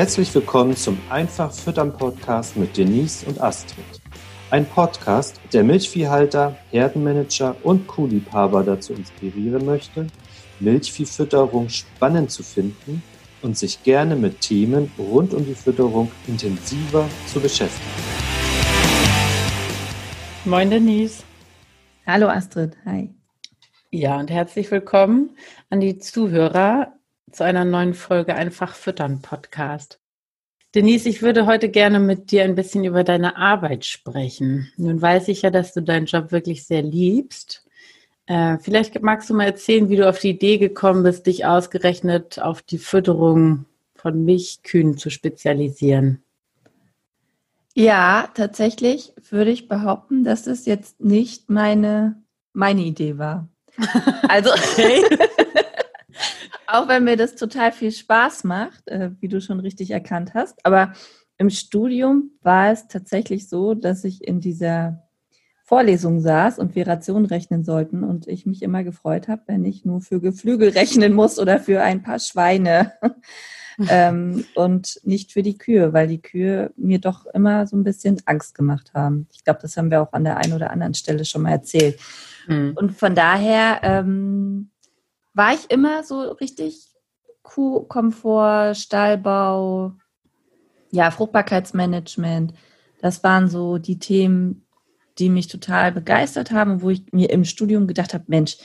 Herzlich willkommen zum Einfach Füttern Podcast mit Denise und Astrid. Ein Podcast, der Milchviehhalter, Herdenmanager und Kuhliebhaber dazu inspirieren möchte, Milchviehfütterung spannend zu finden und sich gerne mit Themen rund um die Fütterung intensiver zu beschäftigen. Moin Denise. Hallo Astrid, hi. Ja, und herzlich willkommen an die Zuhörer zu einer neuen Folge Einfach Füttern Podcast. Denise, ich würde heute gerne mit dir ein bisschen über deine Arbeit sprechen. Nun weiß ich ja, dass du deinen Job wirklich sehr liebst. Äh, vielleicht magst du mal erzählen, wie du auf die Idee gekommen bist, dich ausgerechnet auf die Fütterung von Milchkühen zu spezialisieren. Ja, tatsächlich würde ich behaupten, dass es jetzt nicht meine, meine Idee war. Also, okay. auch wenn mir das total viel Spaß macht, äh, wie du schon richtig erkannt hast, aber im Studium war es tatsächlich so, dass ich in dieser Vorlesung saß und wir Rationen rechnen sollten und ich mich immer gefreut habe, wenn ich nur für Geflügel rechnen muss oder für ein paar Schweine ähm, und nicht für die Kühe, weil die Kühe mir doch immer so ein bisschen Angst gemacht haben. Ich glaube, das haben wir auch an der einen oder anderen Stelle schon mal erzählt. Mhm. Und von daher ähm, war ich immer so richtig Kuhkomfort, Stallbau, ja, Fruchtbarkeitsmanagement. Das waren so die Themen, die mich total begeistert haben, wo ich mir im Studium gedacht habe, Mensch,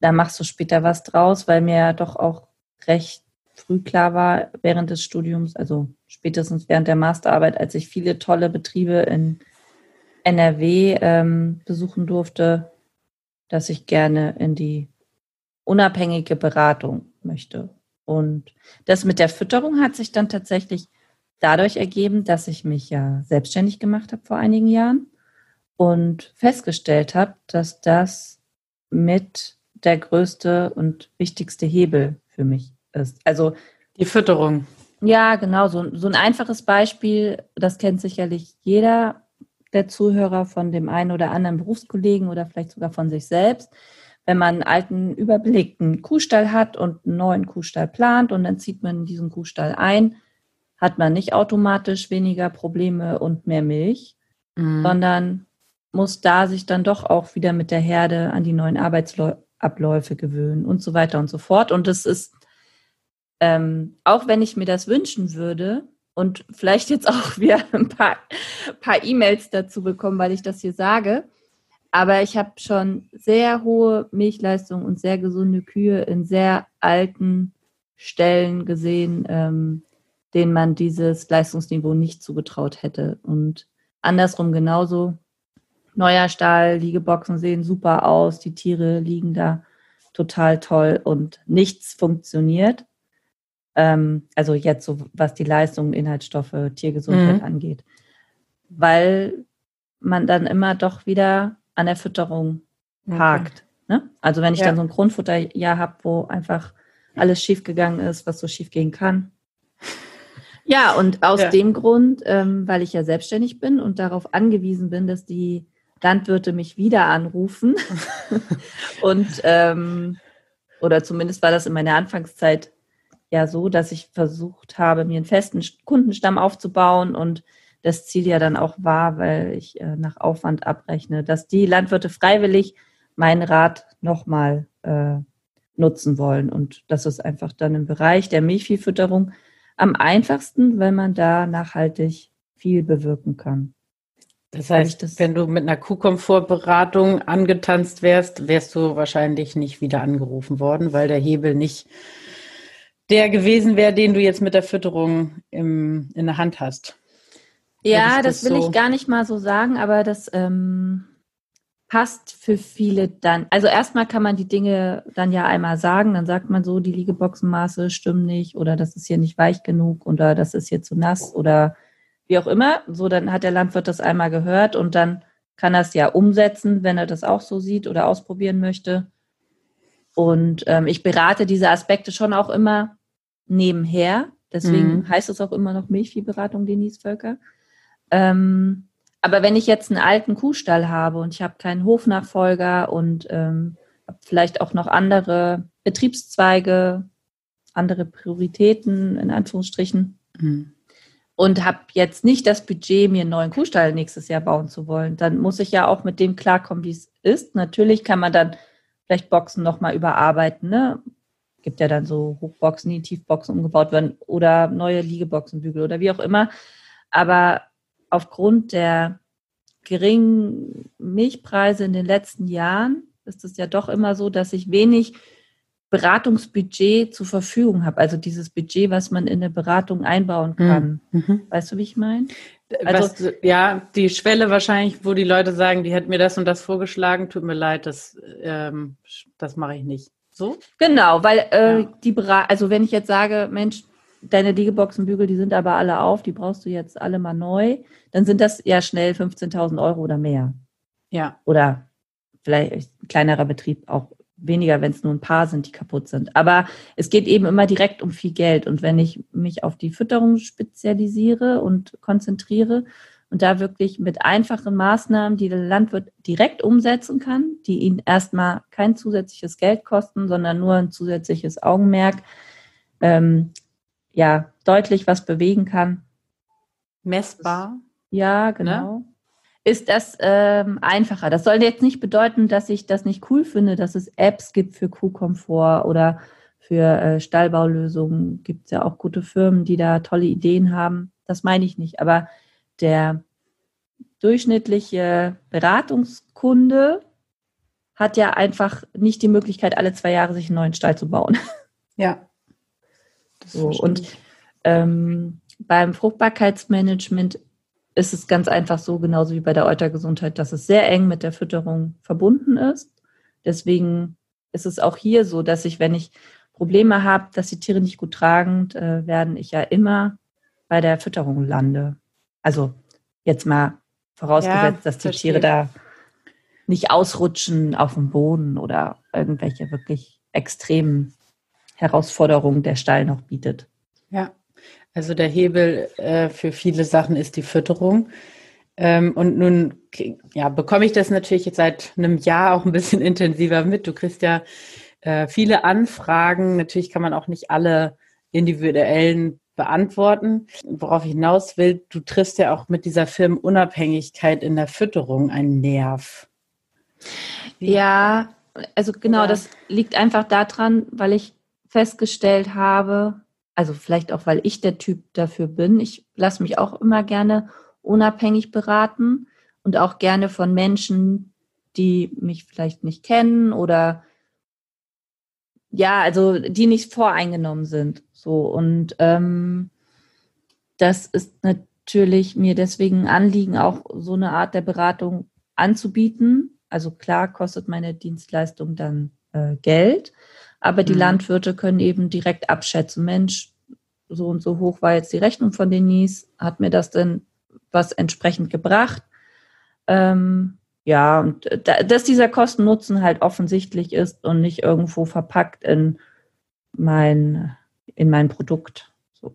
da machst du später was draus, weil mir doch auch recht früh klar war während des Studiums, also spätestens während der Masterarbeit, als ich viele tolle Betriebe in NRW ähm, besuchen durfte, dass ich gerne in die unabhängige Beratung möchte. Und das mit der Fütterung hat sich dann tatsächlich dadurch ergeben, dass ich mich ja selbstständig gemacht habe vor einigen Jahren und festgestellt habe, dass das mit der größte und wichtigste Hebel für mich ist. Also die Fütterung. Ja, genau. So, so ein einfaches Beispiel, das kennt sicherlich jeder der Zuhörer von dem einen oder anderen Berufskollegen oder vielleicht sogar von sich selbst. Wenn man einen alten, überbelegten Kuhstall hat und einen neuen Kuhstall plant und dann zieht man diesen Kuhstall ein, hat man nicht automatisch weniger Probleme und mehr Milch, mhm. sondern muss da sich dann doch auch wieder mit der Herde an die neuen Arbeitsabläufe gewöhnen und so weiter und so fort. Und es ist ähm, auch wenn ich mir das wünschen würde und vielleicht jetzt auch wieder ein paar, paar E-Mails dazu bekommen, weil ich das hier sage, aber ich habe schon sehr hohe Milchleistung und sehr gesunde Kühe in sehr alten Stellen gesehen, ähm, denen man dieses Leistungsniveau nicht zugetraut hätte. Und andersrum genauso. Neuer Stall, Liegeboxen sehen super aus, die Tiere liegen da total toll und nichts funktioniert. Ähm, also jetzt so, was die Leistung, Inhaltsstoffe, Tiergesundheit mhm. angeht. Weil man dann immer doch wieder an der Fütterung okay. hakt. Ne? Also wenn ich ja. dann so ein Grundfutterjahr habe, wo einfach alles schiefgegangen ist, was so schief gehen kann. Ja, und aus ja. dem Grund, ähm, weil ich ja selbstständig bin und darauf angewiesen bin, dass die Landwirte mich wieder anrufen und ähm, oder zumindest war das in meiner Anfangszeit ja so, dass ich versucht habe, mir einen festen Kundenstamm aufzubauen und das Ziel ja dann auch war, weil ich äh, nach Aufwand abrechne, dass die Landwirte freiwillig meinen Rat nochmal äh, nutzen wollen. Und das ist einfach dann im Bereich der Milchviehfütterung am einfachsten, weil man da nachhaltig viel bewirken kann. Das heißt, das wenn du mit einer Kuhkomfortberatung angetanzt wärst, wärst du wahrscheinlich nicht wieder angerufen worden, weil der Hebel nicht der gewesen wäre, den du jetzt mit der Fütterung im, in der Hand hast. Ja, das, das, will so? ich gar nicht mal so sagen, aber das ähm, passt für viele dann. Also erstmal kann man die Dinge dann ja einmal sagen, dann sagt man so, die Liegeboxenmaße stimmen nicht oder das ist hier nicht weich genug oder das ist hier zu nass oder wie auch immer. So, dann hat der Landwirt das einmal gehört und dann kann er es ja umsetzen, wenn er das auch so sieht oder ausprobieren möchte. Und ähm, ich berate diese Aspekte schon auch immer nebenher. Deswegen mhm. heißt es auch immer noch Milchviehberatung Denise Völker. Ähm, aber wenn ich jetzt einen alten Kuhstall habe und ich habe keinen Hofnachfolger und ähm, vielleicht auch noch andere Betriebszweige, andere Prioritäten in Anführungsstrichen, Mhm. Und habe jetzt nicht das Budget, mir einen neuen Kuhstall nächstes Jahr bauen zu wollen. Dann muss ich ja auch mit dem klarkommen, wie es ist. Natürlich kann man dann vielleicht Boxen nochmal überarbeiten. Ne? Gibt ja dann so Hochboxen, die in Tiefboxen umgebaut werden oder neue Liegeboxenbügel oder wie auch immer. Aber aufgrund der geringen Milchpreise in den letzten Jahren ist es ja doch immer so, dass ich wenig Beratungsbudget zur Verfügung habe. Also dieses Budget, was man in eine Beratung einbauen kann. Mhm. Weißt du, wie ich meine? Also, was, ja, die Schwelle wahrscheinlich, wo die Leute sagen, die hätten mir das und das vorgeschlagen, tut mir leid, das, ähm, das mache ich nicht. So? Genau, weil äh, ja. die Beratung, also wenn ich jetzt sage, Mensch, deine Liegeboxenbügel, die sind aber alle auf, die brauchst du jetzt alle mal neu, dann sind das ja schnell 15.000 Euro oder mehr. Ja. Oder vielleicht ein kleinerer Betrieb auch weniger, wenn es nur ein paar sind, die kaputt sind. Aber es geht eben immer direkt um viel Geld. Und wenn ich mich auf die Fütterung spezialisiere und konzentriere und da wirklich mit einfachen Maßnahmen, die der Landwirt direkt umsetzen kann, die ihn erstmal kein zusätzliches Geld kosten, sondern nur ein zusätzliches Augenmerk, ähm, ja, deutlich was bewegen kann. Messbar. Ja, genau. Ne? ist das ähm, einfacher. Das soll jetzt nicht bedeuten, dass ich das nicht cool finde, dass es Apps gibt für Kuhkomfort oder für äh, Stallbaulösungen. Gibt es ja auch gute Firmen, die da tolle Ideen haben. Das meine ich nicht. Aber der durchschnittliche Beratungskunde hat ja einfach nicht die Möglichkeit, alle zwei Jahre sich einen neuen Stall zu bauen. Ja. So, und ähm, beim Fruchtbarkeitsmanagement ist es ganz einfach so, genauso wie bei der Eutergesundheit, dass es sehr eng mit der Fütterung verbunden ist. Deswegen ist es auch hier so, dass ich, wenn ich Probleme habe, dass die Tiere nicht gut tragend äh, werden, ich ja immer bei der Fütterung lande. Also jetzt mal vorausgesetzt, ja, dass die verstehe. Tiere da nicht ausrutschen auf dem Boden oder irgendwelche wirklich extremen Herausforderungen der Stall noch bietet. Ja. Also der Hebel äh, für viele Sachen ist die Fütterung. Ähm, und nun ja, bekomme ich das natürlich jetzt seit einem Jahr auch ein bisschen intensiver mit. Du kriegst ja äh, viele Anfragen. Natürlich kann man auch nicht alle individuellen beantworten. Worauf ich hinaus will, du triffst ja auch mit dieser Firmenunabhängigkeit in der Fütterung einen Nerv. Ja, also genau, ja. das liegt einfach daran, weil ich festgestellt habe, also vielleicht auch, weil ich der Typ dafür bin. Ich lasse mich auch immer gerne unabhängig beraten und auch gerne von Menschen, die mich vielleicht nicht kennen oder ja, also die nicht voreingenommen sind. So und ähm, das ist natürlich mir deswegen ein Anliegen, auch so eine Art der Beratung anzubieten. Also klar kostet meine Dienstleistung dann äh, Geld, aber die mhm. Landwirte können eben direkt abschätzen, Mensch, so und so hoch war jetzt die Rechnung von Denise, hat mir das denn was entsprechend gebracht? Ähm, ja, und da, dass dieser Kosten-Nutzen halt offensichtlich ist und nicht irgendwo verpackt in mein, in mein Produkt. So.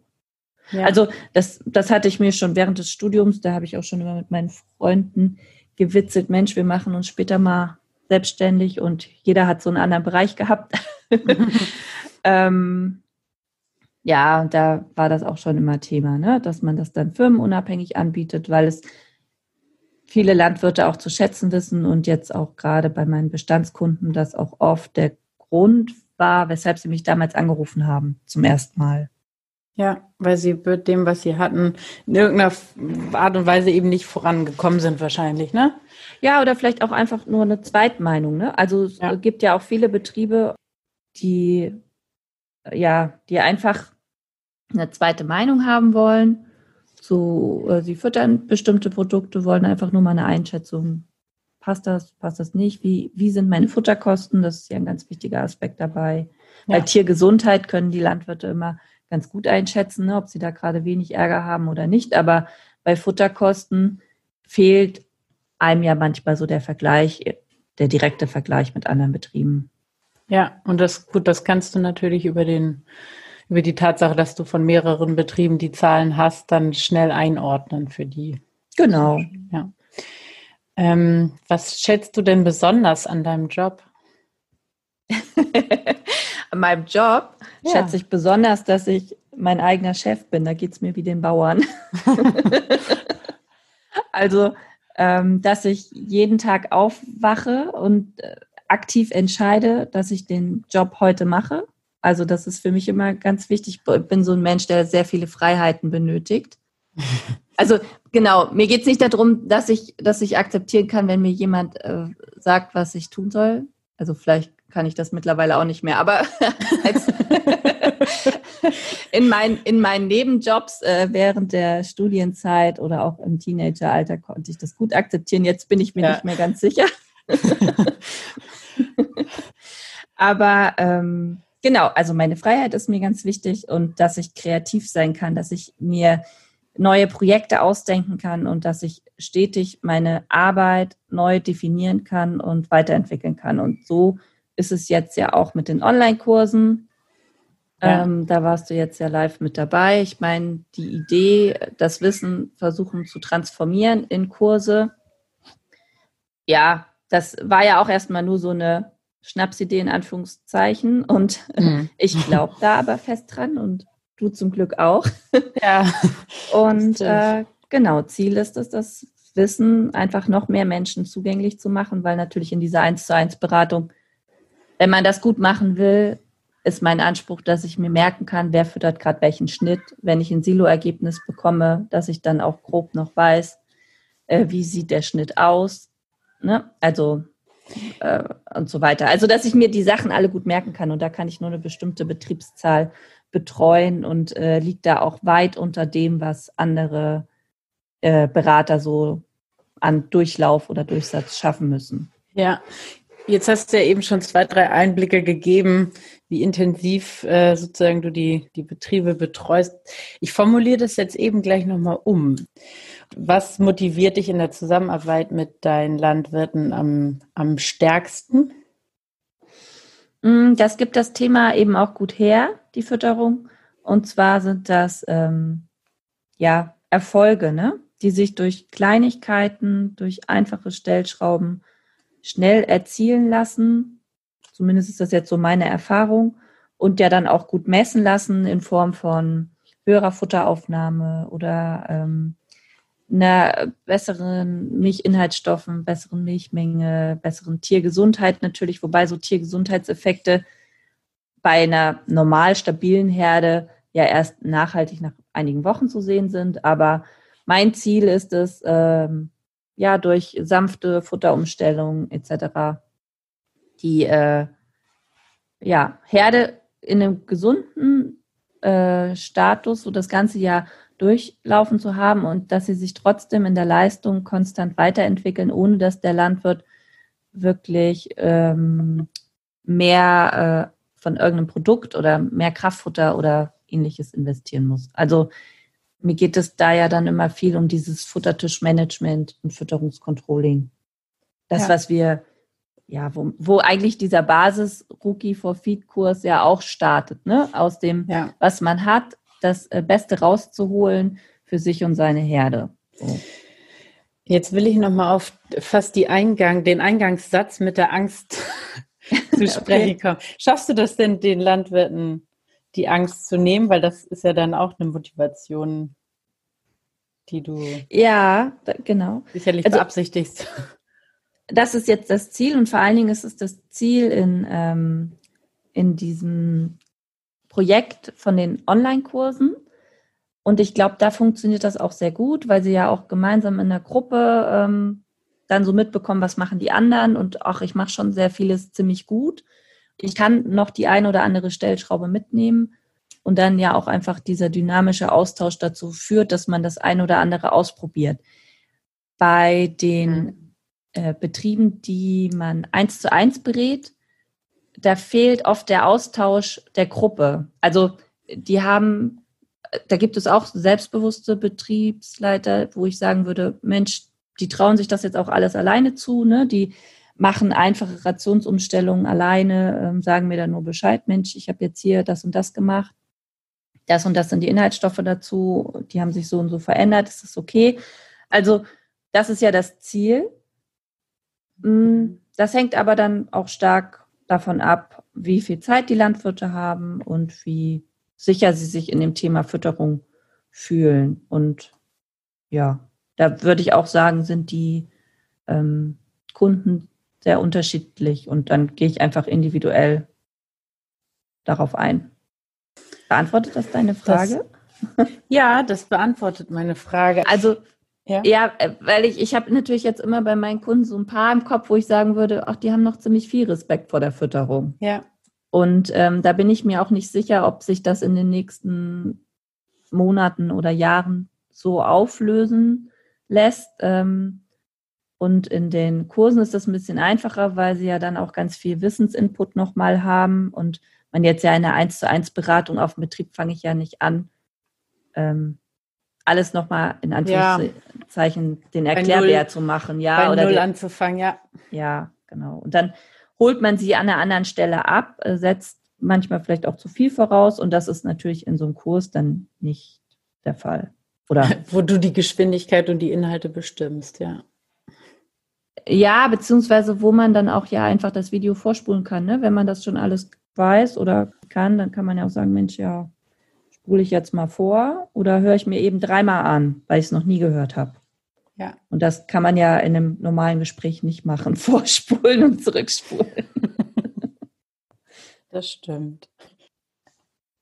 Ja. Also das, das hatte ich mir schon während des Studiums, da habe ich auch schon immer mit meinen Freunden gewitzelt, Mensch, wir machen uns später mal selbstständig und jeder hat so einen anderen Bereich gehabt. ähm, ja, da war das auch schon immer Thema, ne? dass man das dann firmenunabhängig anbietet, weil es viele Landwirte auch zu schätzen wissen und jetzt auch gerade bei meinen Bestandskunden das auch oft der Grund war, weshalb sie mich damals angerufen haben zum ersten Mal. Ja, weil sie mit dem, was sie hatten, in irgendeiner Art und Weise eben nicht vorangekommen sind wahrscheinlich, ne? Ja, oder vielleicht auch einfach nur eine Zweitmeinung, ne? Also es ja. gibt ja auch viele Betriebe, die ja, die einfach eine zweite Meinung haben wollen. So, äh, sie füttern bestimmte Produkte, wollen einfach nur mal eine Einschätzung. Passt das, passt das nicht? Wie, wie sind meine Futterkosten? Das ist ja ein ganz wichtiger Aspekt dabei. Ja. Bei Tiergesundheit können die Landwirte immer ganz gut einschätzen, ne, ob sie da gerade wenig Ärger haben oder nicht. Aber bei Futterkosten fehlt einem ja manchmal so der Vergleich, der direkte Vergleich mit anderen Betrieben. Ja, und das gut, das kannst du natürlich über den über die Tatsache, dass du von mehreren Betrieben die Zahlen hast, dann schnell einordnen für die. Genau. Ja. Ähm, was schätzt du denn besonders an deinem Job? an meinem Job ja. schätze ich besonders, dass ich mein eigener Chef bin. Da geht es mir wie den Bauern. also, ähm, dass ich jeden Tag aufwache und äh, aktiv entscheide, dass ich den Job heute mache. Also das ist für mich immer ganz wichtig. Ich bin so ein Mensch, der sehr viele Freiheiten benötigt. Also genau, mir geht es nicht darum, dass ich, dass ich akzeptieren kann, wenn mir jemand äh, sagt, was ich tun soll. Also vielleicht kann ich das mittlerweile auch nicht mehr, aber in, mein, in meinen Nebenjobs äh, während der Studienzeit oder auch im Teenageralter konnte ich das gut akzeptieren. Jetzt bin ich mir ja. nicht mehr ganz sicher. aber ähm, genau, also meine Freiheit ist mir ganz wichtig und dass ich kreativ sein kann, dass ich mir neue Projekte ausdenken kann und dass ich stetig meine Arbeit neu definieren kann und weiterentwickeln kann. Und so ist es jetzt ja auch mit den Online-Kursen. Ja. Ähm, da warst du jetzt ja live mit dabei. Ich meine, die Idee, das Wissen versuchen zu transformieren in Kurse. Ja, das war ja auch erstmal nur so eine Schnapsidee in Anführungszeichen. Und mhm. ich glaube da aber fest dran und du zum Glück auch. Ja. Und äh, genau, Ziel ist es, das Wissen einfach noch mehr Menschen zugänglich zu machen, weil natürlich in dieser 1 zu 1 Beratung, wenn man das gut machen will, ist mein Anspruch, dass ich mir merken kann, wer füttert gerade welchen Schnitt. Wenn ich ein Silo-Ergebnis bekomme, dass ich dann auch grob noch weiß, äh, wie sieht der Schnitt aus. Ne? Also äh, und so weiter. Also, dass ich mir die Sachen alle gut merken kann und da kann ich nur eine bestimmte Betriebszahl betreuen und äh, liegt da auch weit unter dem, was andere äh, Berater so an Durchlauf oder Durchsatz schaffen müssen. Ja, jetzt hast du ja eben schon zwei, drei Einblicke gegeben, wie intensiv äh, sozusagen du die, die Betriebe betreust. Ich formuliere das jetzt eben gleich nochmal um. Was motiviert dich in der Zusammenarbeit mit deinen Landwirten am, am stärksten? Mm, das gibt das Thema eben auch gut her, die Fütterung. Und zwar sind das ähm, ja Erfolge, ne? die sich durch Kleinigkeiten, durch einfache Stellschrauben schnell erzielen lassen. Zumindest ist das jetzt so meine Erfahrung. Und ja dann auch gut messen lassen in Form von höherer Futteraufnahme oder ähm, einer besseren Milchinhaltsstoffen, besseren Milchmenge, besseren Tiergesundheit natürlich, wobei so Tiergesundheitseffekte bei einer normal stabilen Herde ja erst nachhaltig nach einigen Wochen zu sehen sind. Aber mein Ziel ist es, ähm, ja, durch sanfte Futterumstellung etc. die äh, ja, Herde in einem gesunden äh, Status so das ganze Jahr durchlaufen zu haben und dass sie sich trotzdem in der Leistung konstant weiterentwickeln, ohne dass der Landwirt wirklich ähm, mehr äh, von irgendeinem Produkt oder mehr Kraftfutter oder ähnliches investieren muss. Also mir geht es da ja dann immer viel um dieses Futtertischmanagement und Fütterungscontrolling. Das, ja. was wir, ja, wo, wo eigentlich dieser Basis-Rookie for Feed-Kurs ja auch startet, ne? Aus dem, ja. was man hat, das äh, Beste rauszuholen für sich und seine Herde. So. Jetzt will ich nochmal auf fast die Eingang, den Eingangssatz mit der Angst zu sprechen kommen. Schaffst du das denn, den Landwirten die Angst zu nehmen? Weil das ist ja dann auch eine Motivation, die du ja genau sicherlich also, beabsichtigst. Das ist jetzt das Ziel und vor allen Dingen ist es das Ziel in, ähm, in diesem Projekt von den Online-Kursen. Und ich glaube, da funktioniert das auch sehr gut, weil sie ja auch gemeinsam in der Gruppe ähm, dann so mitbekommen, was machen die anderen. Und auch ich mache schon sehr vieles ziemlich gut. Ich kann noch die eine oder andere Stellschraube mitnehmen und dann ja auch einfach dieser dynamische Austausch dazu führt, dass man das eine oder andere ausprobiert. Bei den mhm. äh, Betrieben, die man eins zu eins berät, da fehlt oft der Austausch der Gruppe. Also die haben, da gibt es auch selbstbewusste Betriebsleiter, wo ich sagen würde, Mensch, die trauen sich das jetzt auch alles alleine zu, ne? Die machen einfache Rationsumstellungen alleine, ähm, sagen mir dann nur Bescheid, Mensch, ich habe jetzt hier das und das gemacht. Das und das sind die Inhaltsstoffe dazu, die haben sich so und so verändert, ist das okay? Also, das ist ja das Ziel. Mm, das hängt aber dann auch stark davon ab, wie viel Zeit die Landwirte haben und wie sicher sie sich in dem Thema Fütterung fühlen. Und ja, da würde ich auch sagen, sind die ähm, Kunden sehr unterschiedlich und dann gehe ich einfach individuell darauf ein. Beantwortet das deine Frage? Das, ja, das beantwortet meine Frage. Also ja, ja äh, weil ich, ich habe natürlich jetzt immer bei meinen Kunden so ein paar im Kopf, wo ich sagen würde, ach, die haben noch ziemlich viel Respekt vor der Fütterung. Ja. Und ähm, da bin ich mir auch nicht sicher, ob sich das in den nächsten Monaten oder Jahren so auflösen lässt. Ähm, und in den Kursen ist das ein bisschen einfacher, weil sie ja dann auch ganz viel Wissensinput nochmal haben. Und man jetzt ja eine 1 zu 1 Beratung auf dem Betrieb fange ich ja nicht an. Ähm, alles nochmal in Anführungszeichen ja. den Erklärbär zu machen, ja. Bei oder Null den, anzufangen, ja. Ja, genau. Und dann holt man sie an einer anderen Stelle ab, äh, setzt manchmal vielleicht auch zu viel voraus und das ist natürlich in so einem Kurs dann nicht der Fall. Oder wo du die Geschwindigkeit und die Inhalte bestimmst, ja. Ja, beziehungsweise wo man dann auch ja einfach das Video vorspulen kann. Ne? Wenn man das schon alles weiß oder kann, dann kann man ja auch sagen, Mensch, ja, spule ich jetzt mal vor oder höre ich mir eben dreimal an, weil ich es noch nie gehört habe. Ja. Und das kann man ja in einem normalen Gespräch nicht machen, vorspulen und zurückspulen. Das stimmt.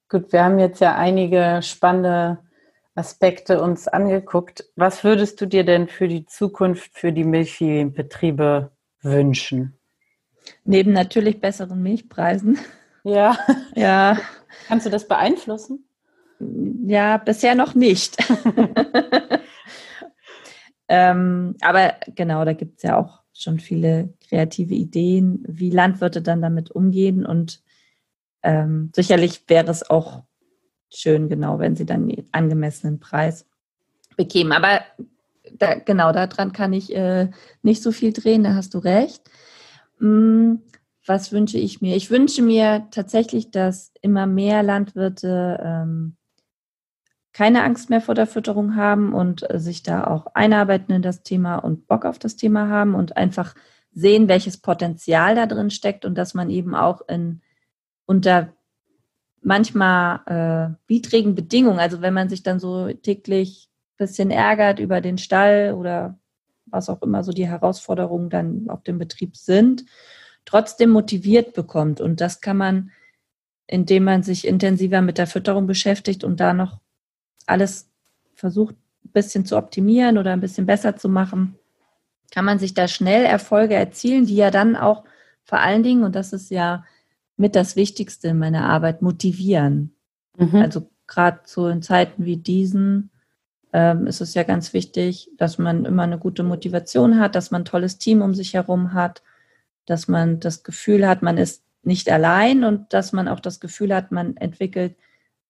Gut, wir haben jetzt ja einige spannende Aspekte uns angeguckt. Was würdest du dir denn für die Zukunft für die Milchviehbetriebe wünschen? Neben natürlich besseren Milchpreisen. Ja. Ja. Kannst du das beeinflussen? Ja, bisher noch nicht. ähm, aber genau, da gibt es ja auch schon viele kreative Ideen, wie Landwirte dann damit umgehen. Und ähm, sicherlich wäre es auch schön, genau, wenn sie dann den angemessenen Preis bekämen. Aber da, genau, daran kann ich äh, nicht so viel drehen, da hast du recht. Hm, was wünsche ich mir? Ich wünsche mir tatsächlich, dass immer mehr Landwirte ähm, keine Angst mehr vor der Fütterung haben und äh, sich da auch einarbeiten in das Thema und Bock auf das Thema haben und einfach sehen, welches Potenzial da drin steckt und dass man eben auch in unter manchmal äh, widrigen Bedingungen, also wenn man sich dann so täglich ein bisschen ärgert über den Stall oder was auch immer so die Herausforderungen dann auf dem Betrieb sind, trotzdem motiviert bekommt. Und das kann man, indem man sich intensiver mit der Fütterung beschäftigt und da noch alles versucht, ein bisschen zu optimieren oder ein bisschen besser zu machen, kann man sich da schnell Erfolge erzielen, die ja dann auch vor allen Dingen, und das ist ja mit das Wichtigste in meiner Arbeit, motivieren. Mhm. Also gerade so in Zeiten wie diesen ähm, ist es ja ganz wichtig, dass man immer eine gute Motivation hat, dass man ein tolles Team um sich herum hat, dass man das Gefühl hat, man ist nicht allein und dass man auch das Gefühl hat, man entwickelt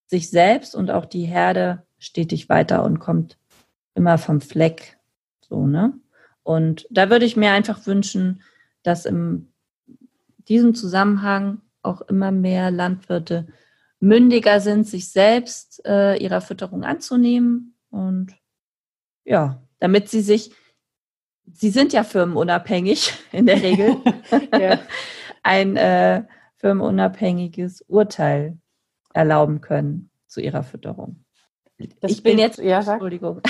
sich selbst und auch die Herde stetig weiter und kommt immer vom Fleck. So, ne? Und da würde ich mir einfach wünschen, dass in diesem Zusammenhang auch immer mehr Landwirte mündiger sind, sich selbst äh, ihrer Fütterung anzunehmen. Und ja, damit sie sich, sie sind ja firmenunabhängig in der Regel, ein äh, firmenunabhängiges Urteil erlauben können zu ihrer Fütterung. Das ich bin jetzt, ja, Entschuldigung,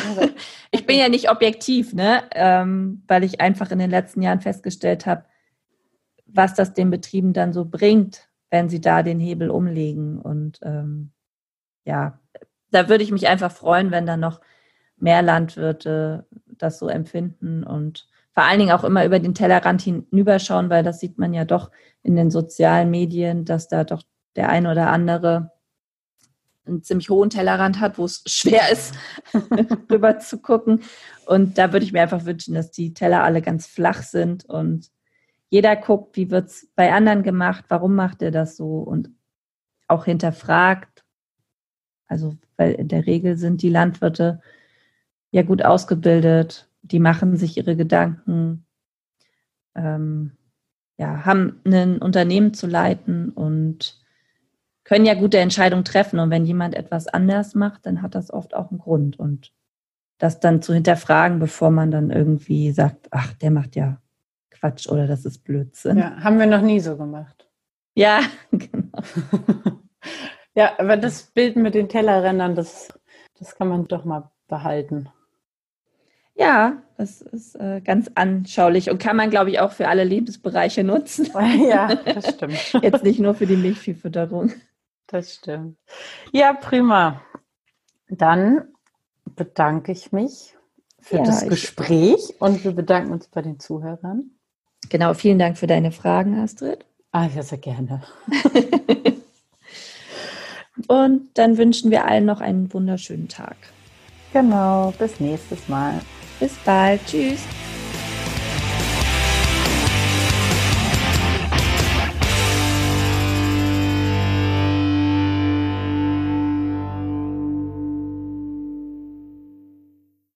ich bin ja nicht objektiv, ne, ähm, weil ich einfach in den letzten Jahren festgestellt habe, was das den Betrieben dann so bringt, wenn sie da den Hebel umlegen. Und ähm, ja, da würde ich mich einfach freuen, wenn dann noch mehr Landwirte das so empfinden und vor allen Dingen auch immer über den Tellerrand hinüberschauen, weil das sieht man ja doch in den sozialen Medien, dass da doch der ein oder andere einen ziemlich hohen Tellerrand hat, wo es schwer ist, rüber zu gucken. Und da würde ich mir einfach wünschen, dass die Teller alle ganz flach sind und jeder guckt, wie wird es bei anderen gemacht, warum macht er das so und auch hinterfragt. Also, weil in der Regel sind die Landwirte ja gut ausgebildet, die machen sich ihre Gedanken, ähm, ja, haben ein Unternehmen zu leiten und können ja gute Entscheidungen treffen. Und wenn jemand etwas anders macht, dann hat das oft auch einen Grund. Und das dann zu hinterfragen, bevor man dann irgendwie sagt, ach, der macht ja Quatsch oder das ist Blödsinn. Ja, haben wir noch nie so gemacht. Ja, genau. Ja, aber das Bild mit den Tellerrändern, das, das kann man doch mal behalten. Ja, das ist äh, ganz anschaulich und kann man, glaube ich, auch für alle Lebensbereiche nutzen. Ja, das stimmt. Jetzt nicht nur für die Milchviehfütterung. Das stimmt. Ja, prima. Dann bedanke ich mich für Ja, das ich- Gespräch und wir bedanken uns bei den Zuhörern. Genau, vielen Dank für deine Fragen, Astrid. Ah, ja, sehr gerne. Und dann wünschen wir allen noch einen wunderschönen Tag. Genau, bis nächstes Mal. Bis bald. Tschüss.